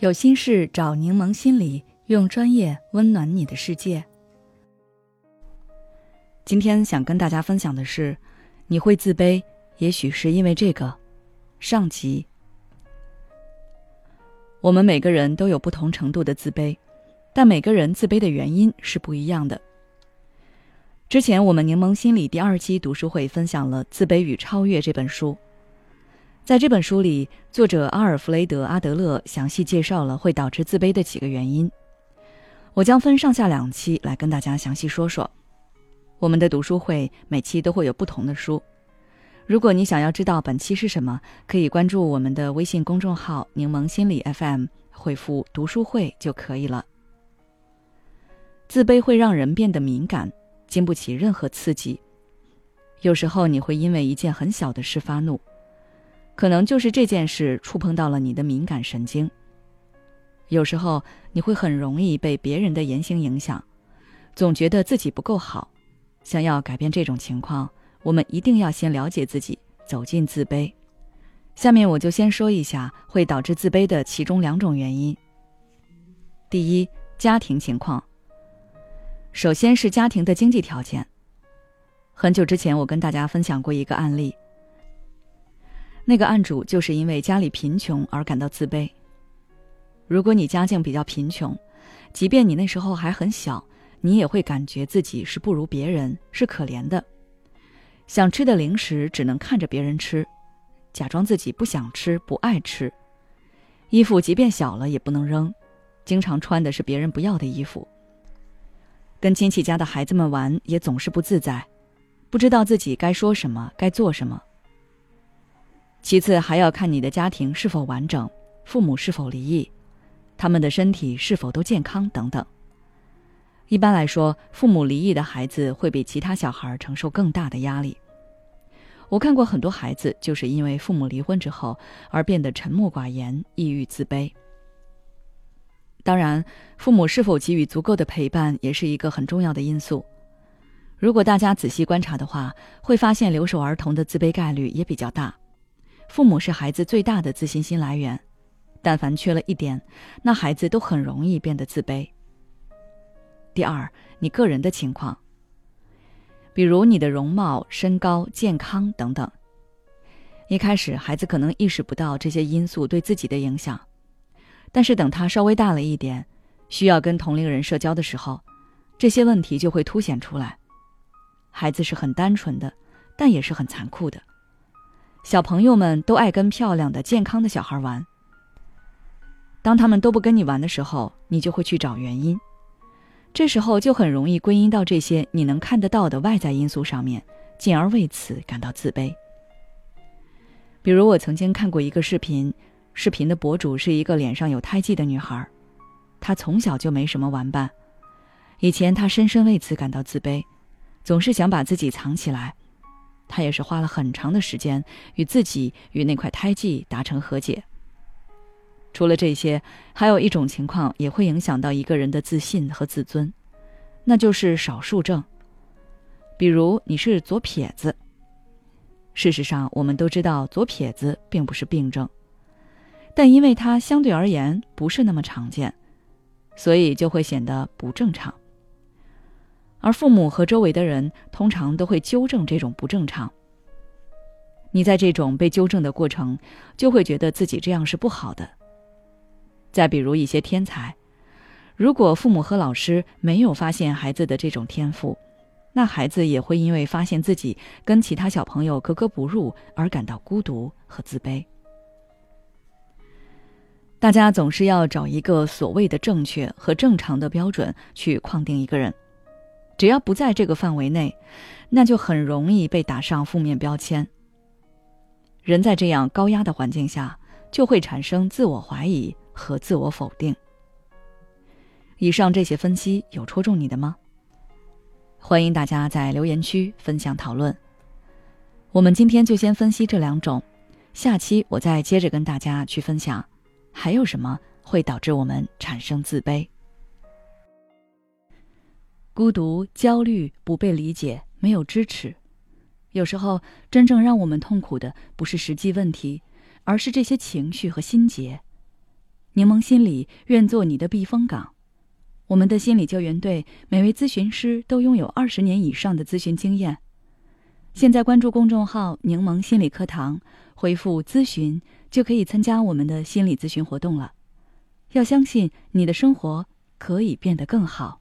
有心事找柠檬心理，用专业温暖你的世界。今天想跟大家分享的是，你会自卑，也许是因为这个。上集，我们每个人都有不同程度的自卑，但每个人自卑的原因是不一样的。之前我们柠檬心理第二期读书会分享了《自卑与超越》这本书。在这本书里，作者阿尔弗雷德·阿德勒详细介绍了会导致自卑的几个原因。我将分上下两期来跟大家详细说说。我们的读书会每期都会有不同的书。如果你想要知道本期是什么，可以关注我们的微信公众号“柠檬心理 FM”，回复“读书会”就可以了。自卑会让人变得敏感，经不起任何刺激。有时候你会因为一件很小的事发怒。可能就是这件事触碰到了你的敏感神经。有时候你会很容易被别人的言行影响，总觉得自己不够好。想要改变这种情况，我们一定要先了解自己，走进自卑。下面我就先说一下会导致自卑的其中两种原因。第一，家庭情况。首先是家庭的经济条件。很久之前，我跟大家分享过一个案例。那个案主就是因为家里贫穷而感到自卑。如果你家境比较贫穷，即便你那时候还很小，你也会感觉自己是不如别人，是可怜的。想吃的零食只能看着别人吃，假装自己不想吃、不爱吃。衣服即便小了也不能扔，经常穿的是别人不要的衣服。跟亲戚家的孩子们玩也总是不自在，不知道自己该说什么，该做什么。其次，还要看你的家庭是否完整，父母是否离异，他们的身体是否都健康等等。一般来说，父母离异的孩子会比其他小孩承受更大的压力。我看过很多孩子就是因为父母离婚之后而变得沉默寡言、抑郁自卑。当然，父母是否给予足够的陪伴也是一个很重要的因素。如果大家仔细观察的话，会发现留守儿童的自卑概率也比较大。父母是孩子最大的自信心来源，但凡缺了一点，那孩子都很容易变得自卑。第二，你个人的情况，比如你的容貌、身高、健康等等。一开始，孩子可能意识不到这些因素对自己的影响，但是等他稍微大了一点，需要跟同龄人社交的时候，这些问题就会凸显出来。孩子是很单纯的，但也是很残酷的。小朋友们都爱跟漂亮的、健康的小孩玩。当他们都不跟你玩的时候，你就会去找原因。这时候就很容易归因到这些你能看得到的外在因素上面，进而为此感到自卑。比如，我曾经看过一个视频，视频的博主是一个脸上有胎记的女孩，她从小就没什么玩伴，以前她深深为此感到自卑，总是想把自己藏起来。他也是花了很长的时间与自己与那块胎记达成和解。除了这些，还有一种情况也会影响到一个人的自信和自尊，那就是少数症。比如你是左撇子。事实上，我们都知道左撇子并不是病症，但因为它相对而言不是那么常见，所以就会显得不正常。而父母和周围的人通常都会纠正这种不正常。你在这种被纠正的过程，就会觉得自己这样是不好的。再比如一些天才，如果父母和老师没有发现孩子的这种天赋，那孩子也会因为发现自己跟其他小朋友格格不入而感到孤独和自卑。大家总是要找一个所谓的正确和正常的标准去框定一个人。只要不在这个范围内，那就很容易被打上负面标签。人在这样高压的环境下，就会产生自我怀疑和自我否定。以上这些分析有戳中你的吗？欢迎大家在留言区分享讨论。我们今天就先分析这两种，下期我再接着跟大家去分享，还有什么会导致我们产生自卑。孤独、焦虑、不被理解、没有支持，有时候真正让我们痛苦的不是实际问题，而是这些情绪和心结。柠檬心理愿做你的避风港。我们的心理救援队每位咨询师都拥有二十年以上的咨询经验。现在关注公众号“柠檬心理课堂”，回复“咨询”就可以参加我们的心理咨询活动了。要相信你的生活可以变得更好。